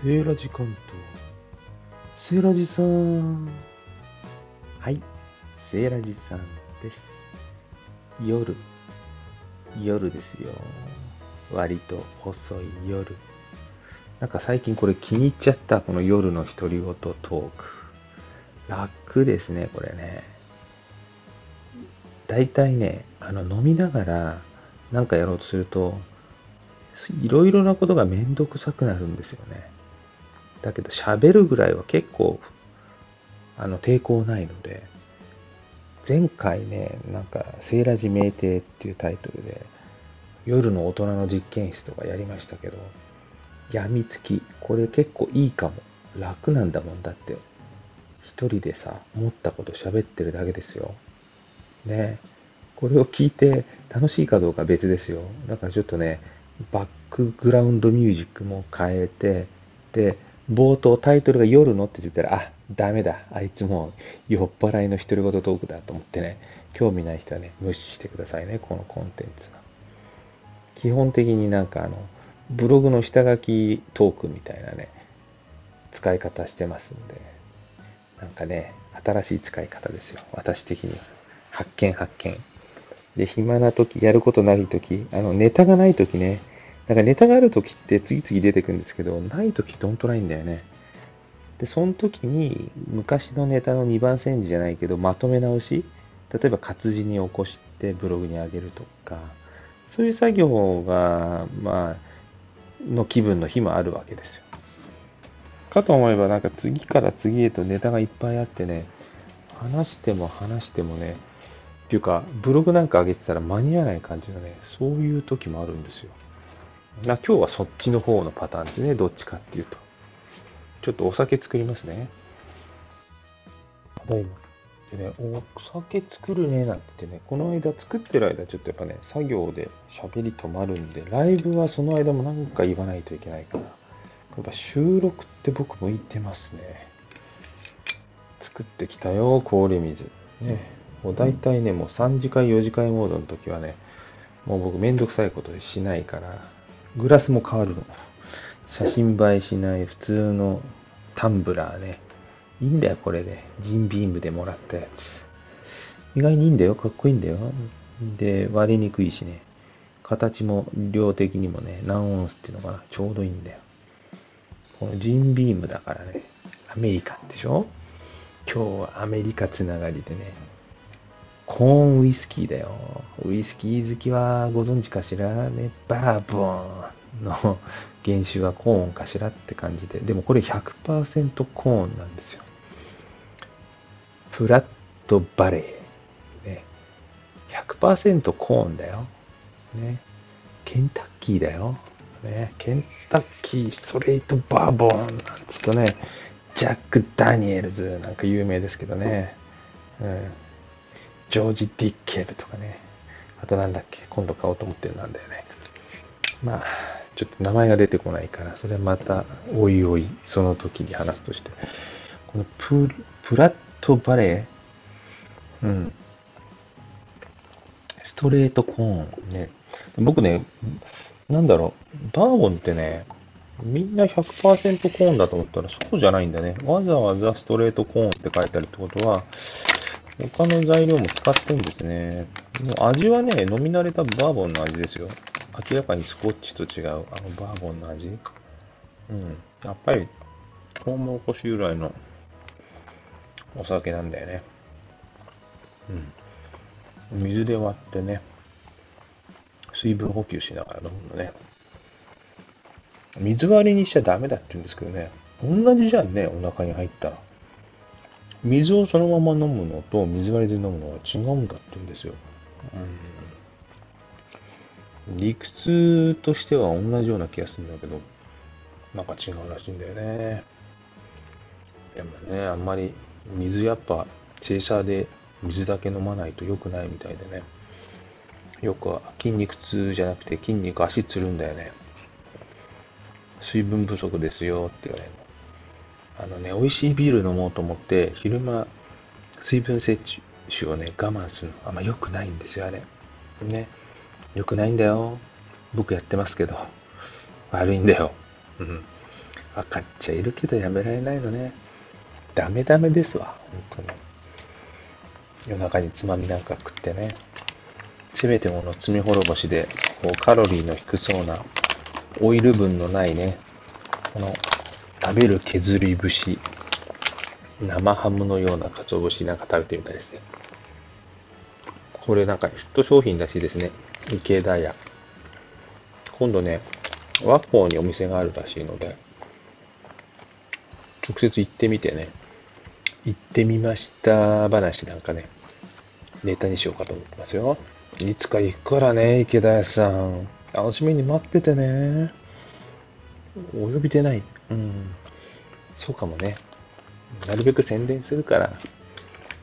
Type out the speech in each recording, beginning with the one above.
セーラジ関東。セーラジさん。はい、セーラジさんです。夜。夜ですよ。割と遅い夜。なんか最近これ気に入っちゃった。この夜の独り言トーク。楽ですね、これね。大体ね、あの飲みながらなんかやろうとすると、いろいろなことがめんどくさくなるんですよね。だけど喋るぐらいは結構、あの、抵抗ないので、前回ね、なんか、セーラジ名帝っていうタイトルで、夜の大人の実験室とかやりましたけど、病みつき、これ結構いいかも。楽なんだもんだって。一人でさ、思ったこと喋ってるだけですよ。ねこれを聞いて楽しいかどうか別ですよ。だからちょっとね、バックグラウンドミュージックも変えて、で、冒頭タイトルが夜のって言ったら、あ、ダメだ。あいつも酔っ払いの独り言トークだと思ってね、興味ない人はね、無視してくださいね、このコンテンツは。基本的になんかあの、ブログの下書きトークみたいなね、使い方してますんで、なんかね、新しい使い方ですよ。私的には。発見発見。で、暇な時、やることない時、あの、ネタがない時ね、なんかネタがある時って次々出てくるんですけど、ない時どんとないんだよね。で、その時に昔のネタの2番煎じじゃないけど、まとめ直し例えば活字に起こしてブログに上げるとか、そういう作業が、まあ、の気分の日もあるわけですよ。かと思えばなんか次から次へとネタがいっぱいあってね、話しても話してもね、っていうか、ブログなんか上げてたら間に合わない感じのね、そういう時もあるんですよ。な今日はそっちの方のパターンですね。どっちかっていうと。ちょっとお酒作りますね。ただい。でね、お酒作るねなんて言ってね、この間作ってる間ちょっとやっぱね、作業で喋り止まるんで、ライブはその間もなんか言わないといけないから、やっぱ収録って僕向いてますね。作ってきたよ、氷水。ね。もう大体ね、もう3次会、4次会モードの時はね、もう僕めんどくさいことしないから、グラスも変わるの。写真映えしない普通のタンブラーね。いいんだよ、これで。ジンビームでもらったやつ。意外にいいんだよ。かっこいいんだよ。で、割れにくいしね。形も量的にもね、何オンスっていうのかな。ちょうどいいんだよ。このジンビームだからね。アメリカンでしょ？今日はアメリカつながりでね。コーンウイスキーだよ。ウイスキー好きはご存知かしらね。バーボンの原種はコーンかしらって感じで。でもこれ100%コーンなんですよ。フラットバレー。ね。100%コーンだよ。ね。ケンタッキーだよ。ね。ケンタッキーストレートバーボンなんつうとね、ジャック・ダニエルズなんか有名ですけどね。うんジョージ・ディッケルとかね。あとなんだっけ、今度買おうと思ってるなんだよね。まあ、ちょっと名前が出てこないから、それはまた、おいおい、その時に話すとして。このププラットバレー、うん。ストレートコーンね。僕ね、なんだろう、バーボンってね、みんな100%コーンだと思ったらそうじゃないんだね。わざわざストレートコーンって書いてあるってことは、他の材料も使ってんですね。もう味はね、飲み慣れたバーボンの味ですよ。明らかにスコッチと違う、あのバーボンの味。うん。やっぱり、トウモロコシ由来のお酒なんだよね。うん。水で割ってね、水分補給しながら飲むのね。水割りにしちゃダメだって言うんですけどね。同じじゃんね、お腹に入ったら。水をそのまま飲むのと水割りで飲むのは違うんだって言うんですよ。うん、理屈としては同じような気がするんだけど、なんか違うらしいんだよね。でもね、あんまり水やっぱチェイサーで水だけ飲まないと良くないみたいでね。よくは筋肉痛じゃなくて筋肉足つるんだよね。水分不足ですよって言われるの。あのね、美味しいビール飲もうと思って、昼間、水分摂取をね、我慢するの、あんま良くないんですよ、あれ。ね。良くないんだよ。僕やってますけど。悪いんだよ。うん。分かっちゃいるけどやめられないのね。ダメダメですわ、本当に。夜中につまみなんか食ってね。せめてもの罪滅ぼしで、こうカロリーの低そうな、オイル分のないね、この食べる削り節、生ハムのような鰹節なんか食べてみたいですね。これなんかヒット商品らしいですね。池田屋。今度ね、和光にお店があるらしいので、直接行ってみてね、行ってみました話なんかね、ネタにしようかと思ってますよ。いつか行くからね、池田屋さん。楽しみに待っててね。お呼びでない。うん。そうかもね。なるべく宣伝するから、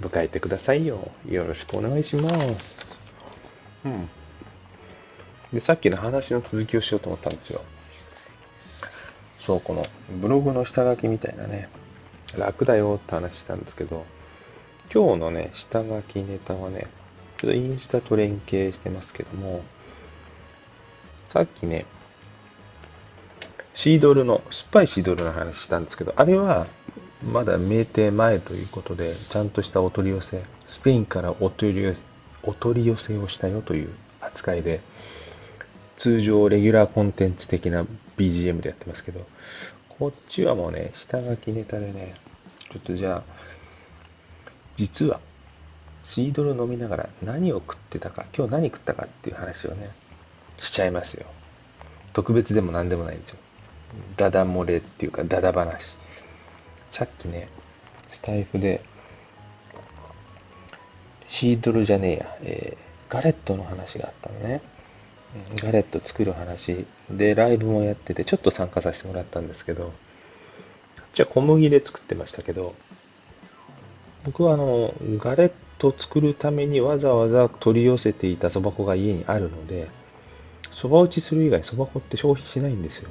迎えてくださいよ。よろしくお願いします。うん。で、さっきの話の続きをしようと思ったんですよ。そう、このブログの下書きみたいなね、楽だよって話したんですけど、今日のね、下書きネタはね、ちょっとインスタと連携してますけども、さっきね、シードルの、酸っぱいシードルの話したんですけど、あれはまだ酩酊前ということで、ちゃんとしたお取り寄せ、スペインからお取り寄せお取り寄せをしたよという扱いで、通常レギュラーコンテンツ的な BGM でやってますけど、こっちはもうね、下書きネタでね、ちょっとじゃあ、実は、シードル飲みながら何を食ってたか、今日何食ったかっていう話をね、しちゃいますよ。特別でも何でもないんですよ。ダダ漏れっていうか、ダダ話。さっきね、スタイフで、シードルじゃねえや、えー、ガレットの話があったのね。ガレット作る話で、ライブもやってて、ちょっと参加させてもらったんですけど、じゃあ小麦で作ってましたけど、僕はあの、ガレット作るためにわざわざ取り寄せていた蕎麦粉が家にあるので、蕎麦打ちする以外蕎麦粉って消費しないんですよ。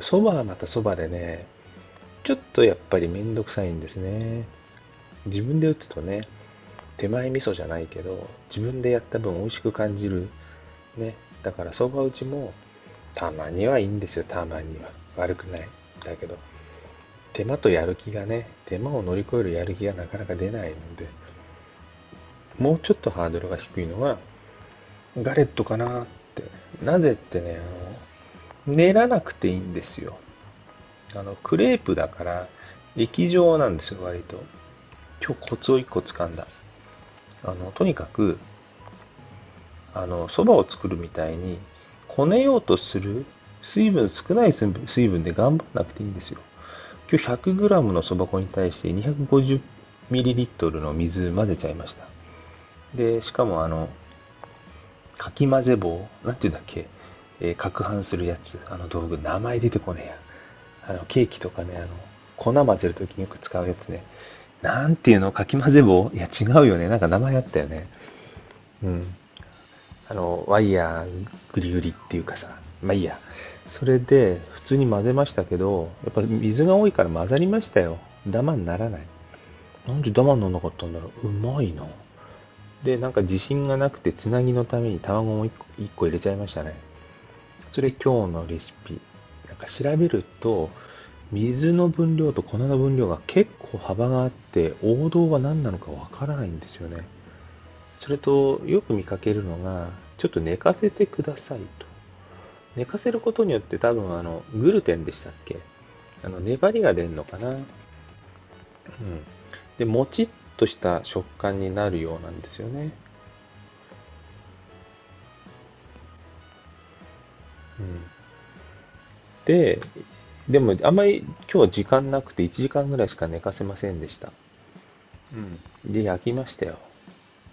蕎麦はまた蕎麦でね、ちょっとやっぱりめんどくさいんですね。自分で打つとね、手前味噌じゃないけど、自分でやった分美味しく感じる。ね。だから蕎麦打ちも、たまにはいいんですよ、たまには。悪くない。だけど、手間とやる気がね、手間を乗り越えるやる気がなかなか出ないので、もうちょっとハードルが低いのは、ガレットかなって。なぜってね、あの、練らなくていいんですよ。あの、クレープだから、液状なんですよ、割と。今日コツを一個掴んだ。あの、とにかく、あの、蕎麦を作るみたいに、こねようとする、水分少ない水分で頑張らなくていいんですよ。今日 100g の蕎麦粉に対して 250ml の水混ぜちゃいました。で、しかもあの、かき混ぜ棒、なんていうんだっけ、えー、攪拌するやつ、あの道具、名前出てこねえや。あの、ケーキとかね、あの、粉混ぜるときによく使うやつね。なんていうの？かき混ぜ棒？いや、違うよね。なんか名前あったよね。うん。あの、ワイヤーグリグリっていうかさ。まあいいや。それで、普通に混ぜましたけど、やっぱ水が多いから混ざりましたよ。ダマにならない。なんでダマにならなかったんだろう。うまいな。で、なんか自信がなくて、つなぎのために卵も1個 ,1 個入れちゃいましたね。それ今日のレシピ。なんか調べると、水の分量と粉の分量が結構幅があって、王道は何なのかわからないんですよね。それと、よく見かけるのが、ちょっと寝かせてくださいと。寝かせることによって多分、あの、グルテンでしたっけ？あの、粘りが出るのかな？うん。で、もちっとした食感になるようなんですよね。で、でもあんまり今日は時間なくて1時間ぐらいしか寝かせませんでした。うん。で、焼きましたよ。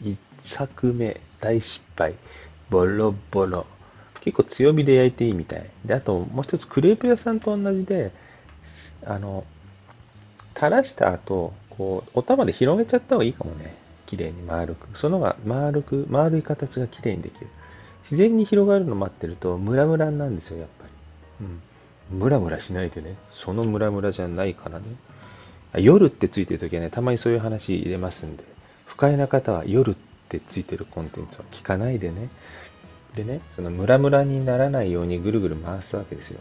1作目、大失敗。ボロボロ。結構強火で焼いていいみたい。で、あともう一つクレープ屋さんと同じで、あの、垂らした後、こう、お玉で広げちゃった方がいいかもね。綺麗に丸く。そのが丸く、丸い形が綺麗にできる。自然に広がるの待ってるとムラムラなんですよ、やっぱり。うん。ムラムラしないでね。そのムラムラじゃないからね。夜ってついてるときはね、たまにそういう話入れますんで、不快な方は夜ってついてるコンテンツは聞かないでね。でね、そのムラムラにならないようにぐるぐる回すわけですよ。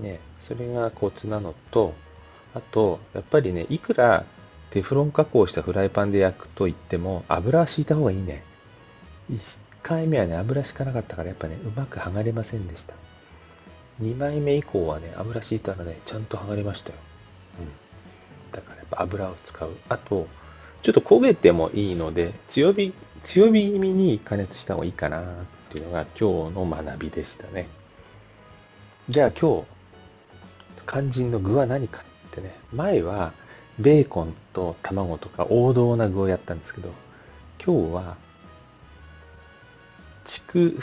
ね、それがコツなのと、あと、やっぱりね、いくらテフロン加工したフライパンで焼くと言っても、油は敷いた方がいいね。1回目はね、油敷かなかったから、やっぱね、うまく剥がれませんでした。2枚目以降はね、油敷いたらね、ちゃんと剥がれましたよ。うん。だからやっぱ油を使う。あと、ちょっと焦げてもいいので、強火、強火気味に加熱した方がいいかなっていうのが今日の学びでしたね。じゃあ今日、肝心の具は何かってね、前はベーコンと卵とか王道な具をやったんですけど、今日は、ちく、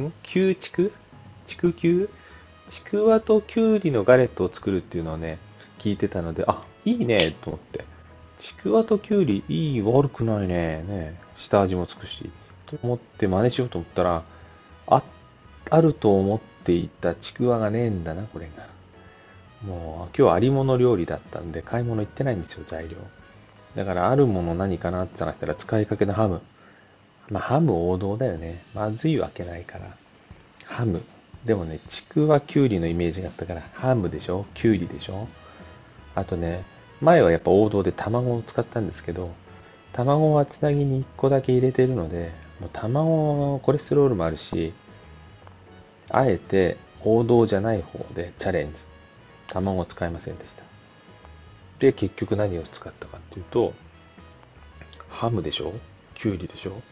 ん？旧畜畜球？ちくわときゅうりのガレットを作るっていうのをね、聞いてたので、あ、いいねと思って。ちくわときゅうり、いい、悪くないね。ね、下味もつくし。と思って真似しようと思ったら、あ、あると思っていたちくわがねえんだな、これが。もう、今日ありもの料理だったんで、買い物行ってないんですよ、材料。だから、あるもの何かなって探したら、使いかけのハム。まあ、ハム王道だよね。まずいわけないから。ハム。でもね、ちくわきゅうりのイメージがあったから、ハムでしょ？きゅうりでしょ？あとね、前はやっぱ王道で卵を使ったんですけど、卵はつなぎに1個だけ入れてるので、もう卵のコレステロールもあるし、あえて王道じゃない方でチャレンジ。卵を使いませんでした。で、結局何を使ったかっていうと、ハムでしょ？きゅうりでしょ？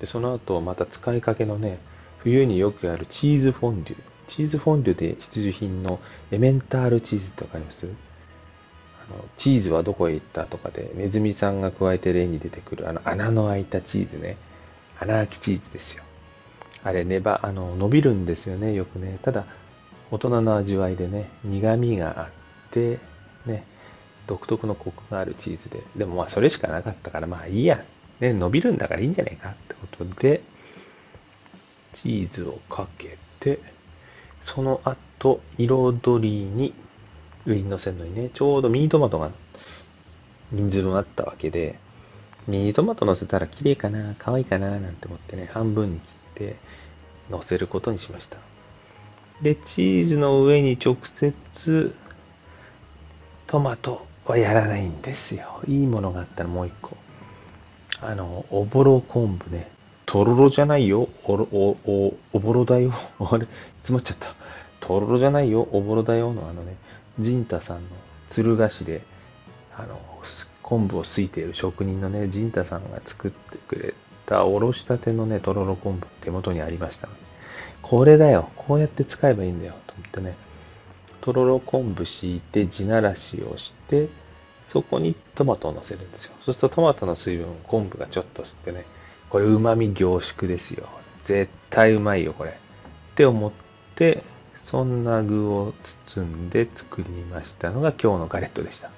で、その後また使いかけのね、冬によくあるチーズフォンデュ。チーズフォンデュで必需品のエメンタールチーズってわかります？あのチーズはどこへ行ったとかで、ネズミさんが加えて例に出てくるあの穴の開いたチーズね。穴開きチーズですよ。あれ、ねば、あの、伸びるんですよね、よくね。ただ、大人の味わいでね、苦味があって、ね、独特のコクがあるチーズで。でもまあ、それしかなかったから、まあいいや。ね、伸びるんだからいいんじゃないかってことで、チーズをかけて、その後、彩りに、上に乗せるのにね、ちょうどミニトマトが人数分あったわけで、ミニトマト乗せたら綺麗かな、可愛いかな、なんて思ってね、半分に切って乗せることにしました。で、チーズの上に直接、トマトはやらないんですよ。いいものがあったらもう一個。あの、おぼろ昆布ね。とろろじゃないよ。おろ、お、お、おぼろだよ。あれ、詰まっちゃった。とろろじゃないよ。おぼろだよのあのね、ジンタさんの鶴菓子で、あの、昆布をすいている職人のね、ジンタさんが作ってくれたおろしたてのね、とろろ昆布手元にありました、これだよ。こうやって使えばいいんだよ。と思ってね、とろろ昆布敷いて地ならしをして、そこにトマトを乗せるんですよ。そうするとトマトの水分を、昆布がちょっと吸ってね、これ旨味凝縮ですよ。絶対うまいよ、これ。って思って、そんな具を包んで作りましたのが今日のガレットでした。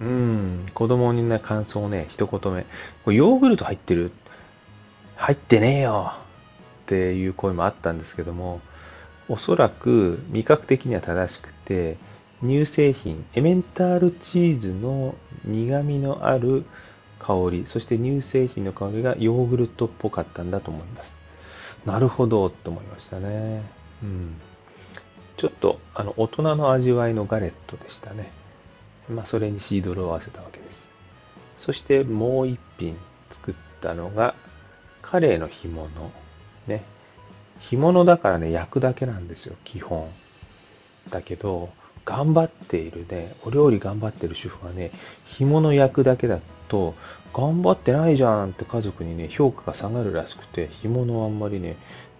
うん、子供にね、感想ね、一言目。これヨーグルト入ってる？入ってねえよっていう声もあったんですけども、おそらく味覚的には正しくて、乳製品、エメンタールチーズの苦味のある香り、そして乳製品の香りがヨーグルトっぽかったんだと思います。なるほどって思いましたね。うん。ちょっと、あの、大人の味わいのガレットでしたね。まあ、それにシードルを合わせたわけです。そしてもう一品作ったのが、カレーの干物。ね。干物だからね、焼くだけなんですよ、基本。だけど、頑張っているね、お料理頑張っている主婦はね、干物焼くだけだと、頑張ってないじゃんって家族にね、評価が下がるらしくて、干物はあんまりね、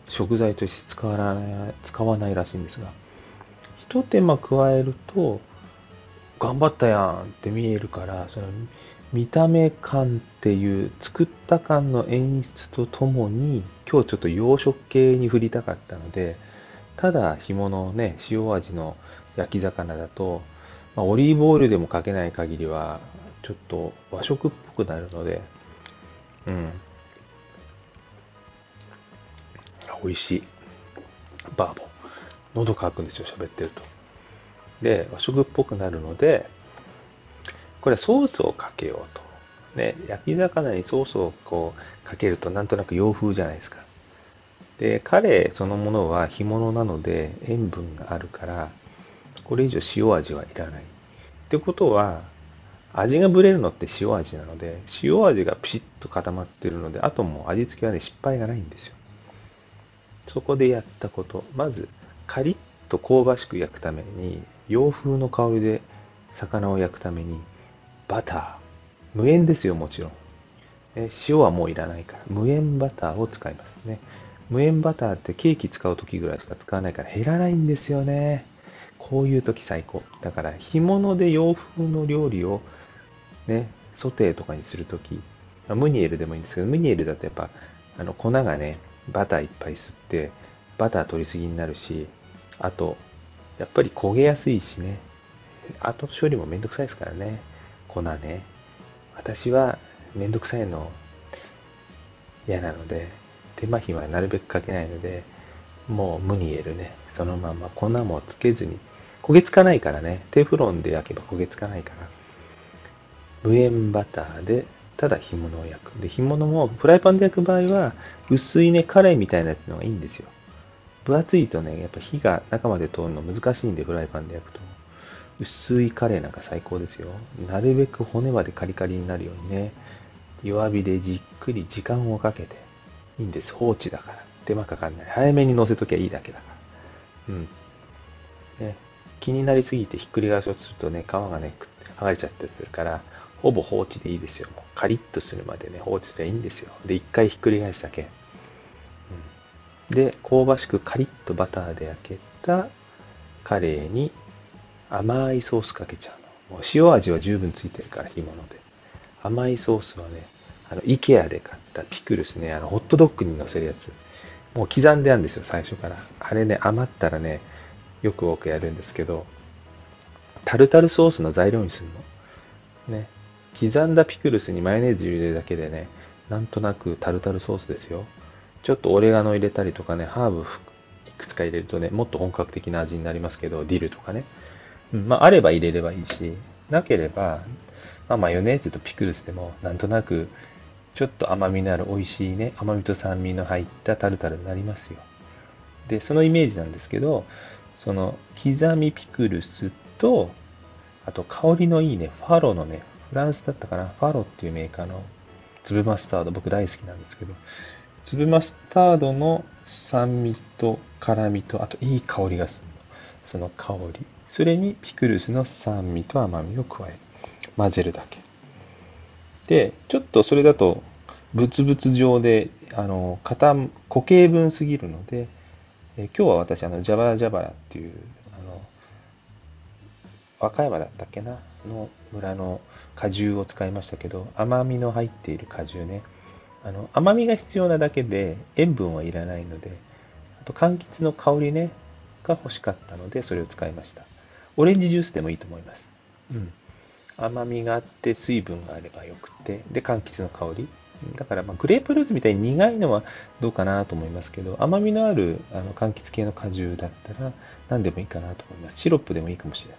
食材として使わない、使わないらしいんですが、一手間加えると、頑張ったやんって見えるから、その見た目感っていう作った感の演出とともに、今日ちょっと洋食系に振りたかったので、ただ干物をね、塩味の焼き魚だと、まあ、オリーブオイルでもかけない限りは、ちょっと和食っぽくなるので、うん。美味しい。バーボン。喉乾くんですよ、喋ってると。で、和食っぽくなるので、これソースをかけようと。ね、焼き魚にソースをこうかけるとなんとなく洋風じゃないですか。で、カレーそのものは干物なので塩分があるから、これ以上塩味はいらない。ってことは、味がぶれるのって塩味なので、塩味がピシッと固まってるので、あともう味付けはね、失敗がないんですよ。そこでやったこと。まず、カリッと香ばしく焼くために、洋風の香りで魚を焼くために、バター。無塩ですよ、もちろん。塩はもういらないから。無塩バターを使いますね。無塩バターってケーキ使う時ぐらいしか使わないから減らないんですよね。こういう時最高。だから干物で洋風の料理をね、ソテーとかにするとき、ムニエルでもいいんですけど、ムニエルだとやっぱ、あの、粉がね、バターいっぱい吸って、バター取りすぎになるし、あと、やっぱり焦げやすいしね、後処理もめんどくさいですからね、粉ね。私はめんどくさいの嫌なので、手間暇はなるべくかけないので、もうムニエルね、そのまま粉もつけずに、焦げつかないからね、テフロンで焼けば焦げつかないから、無塩バターで、ただ干物を焼く。で、干物もフライパンで焼く場合は、薄いね、カレーみたいなやつの方がいいんですよ。分厚いとね、やっぱ火が中まで通るの難しいんで、フライパンで焼くと。薄いカレーなんか最高ですよ。なるべく骨までカリカリになるようにね、弱火でじっくり時間をかけて、いいんです。放置だから。手間かかんない。早めに乗せときゃいいだけだから。うん。ね、気になりすぎてひっくり返そうとするとね、皮がね、剥がれちゃったりするから、ほぼ放置でいいですよ。もうカリッとするまでね、放置すればいいんですよ。で、一回ひっくり返すだけ。うん、で、香ばしくカリッとバターで焼けたカレーに甘いソースかけちゃうの。もう塩味は十分ついてるから、干物で。甘いソースはね、あの、イケアで買ったピクルスね、あの、ホットドッグに乗せるやつ。もう刻んであるんですよ、最初から。あれね、余ったらね、よく多くやるんですけど、タルタルソースの材料にするの。ね。刻んだピクルスにマヨネーズ入れるだけでね、なんとなくタルタルソースですよ。ちょっとオレガノ入れたりとかね、ハーブいくつか入れるとね、もっと本格的な味になりますけど、ディルとかね。うん、まあ、あれば入れればいいし、なければ、まあ、マヨネーズとピクルスでも、なんとなく、ちょっと甘みのある美味しいね、甘みと酸味の入ったタルタルになりますよ。で、そのイメージなんですけど、その刻みピクルスと、あと香りのいいね、ファロのね、フランスだったかな、ファロっていうメーカーの粒マスタード、僕大好きなんですけど、粒マスタードの酸味と辛みと、あといい香りがするの。その香り。それにピクルスの酸味と甘みを加える。混ぜるだけ。で、ちょっとそれだと、ブツブツ状で、あの、固、形分すぎるので、え今日は私、あの、ジャバラジャバラっていう、あの、和歌山だったっけな？の村の果汁を使いましたけど、甘みの入っている果汁ね。あの、甘みが必要なだけで、塩分はいらないので、あと、柑橘の香りね、が欲しかったので、それを使いました。オレンジジュースでもいいと思います。うん。甘みがあって、水分があればよくて、で、柑橘の香り。だから、まあ、グレープフルーツみたいに苦いのはどうかなと思いますけど、甘みのあるあの柑橘系の果汁だったら何でもいいかなと思います。シロップでもいいかもしれない。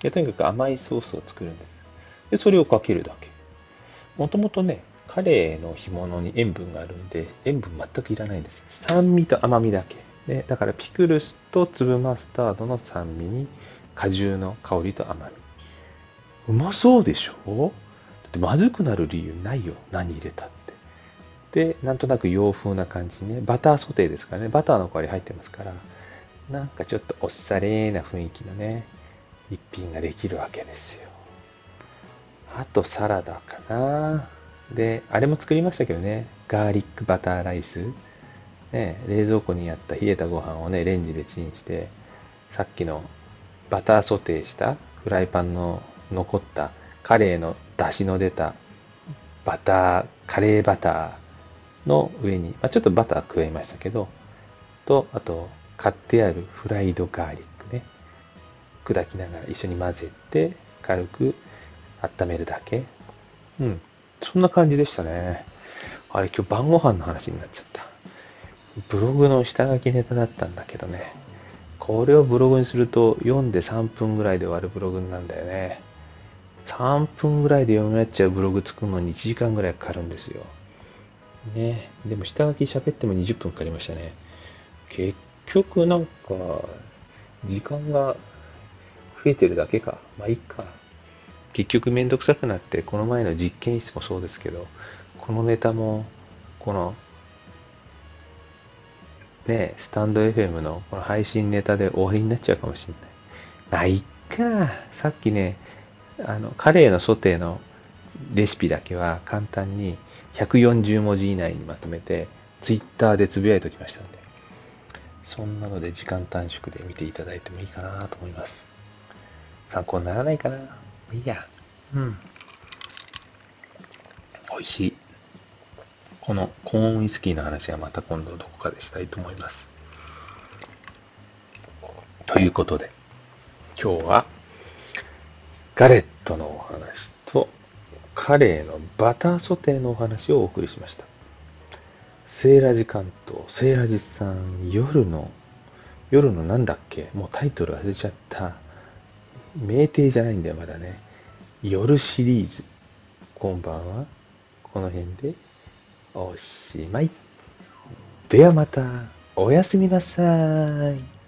でとにかく甘いソースを作るんです。で、それをかけるだけ。もともとね、カレーの干物に塩分があるんで、塩分全くいらないんです。酸味と甘みだけ。で、だからピクルスと粒マスタードの酸味に果汁の香りと甘み。うまそうでしょ？だってまずくなる理由ないよ。何入れたって。で、なんとなく洋風な感じね。バターソテーですからね。バターの代わり入ってますから。なんかちょっとおっされーな雰囲気のね、一品ができるわけですよ。あとサラダかな。で、あれも作りましたけどね。ガーリックバターライス。ね、冷蔵庫にあった冷えたご飯をね、レンジでチンして、さっきのバターソテーしたフライパンの残ったカレーの出汁の出たバター、カレーバターの上に、まあ、ちょっとバター加えましたけど、と、あと、買ってあるフライドガーリックね。砕きながら一緒に混ぜて、軽く温めるだけ。うん。そんな感じでしたね。あれ、今日晩ご飯の話になっちゃった。ブログの下書きネタだったんだけどね。これをブログにすると読んで3分ぐらいで終わるブログなんだよね。3分ぐらいで読み終わっちゃうブログ作るのに1時間ぐらいかかるんですよ。ね。でも下書き喋っても20分かかりましたね。結局なんか、時間が増えてるだけか。まあいいか。結局めんどくさくなって、この前の実験室もそうですけど、このネタも、この、ね、スタンド FM のこの配信ネタで終わりになっちゃうかもしれない。まあいっか。さっきね、あの、カレーのソテーのレシピだけは簡単に140文字以内にまとめて、ツイッターでつぶやいておきましたんで、そんなので時間短縮で見ていただいてもいいかなと思います。参考にならないかないいや。うん。美味しい。このコーンウイスキーの話はまた今度どこかでしたいと思います。ということで、今日はガレットのお話とカレーのバターソテーのお話をお送りしました。セーラジ関東、セーラジさん、夜の、夜のなんだっけもうタイトル忘れちゃった。名店じゃないんだよ、まだね。夜シリーズ。こんばんは。この辺でおしまい。ではまた、おやすみなさい。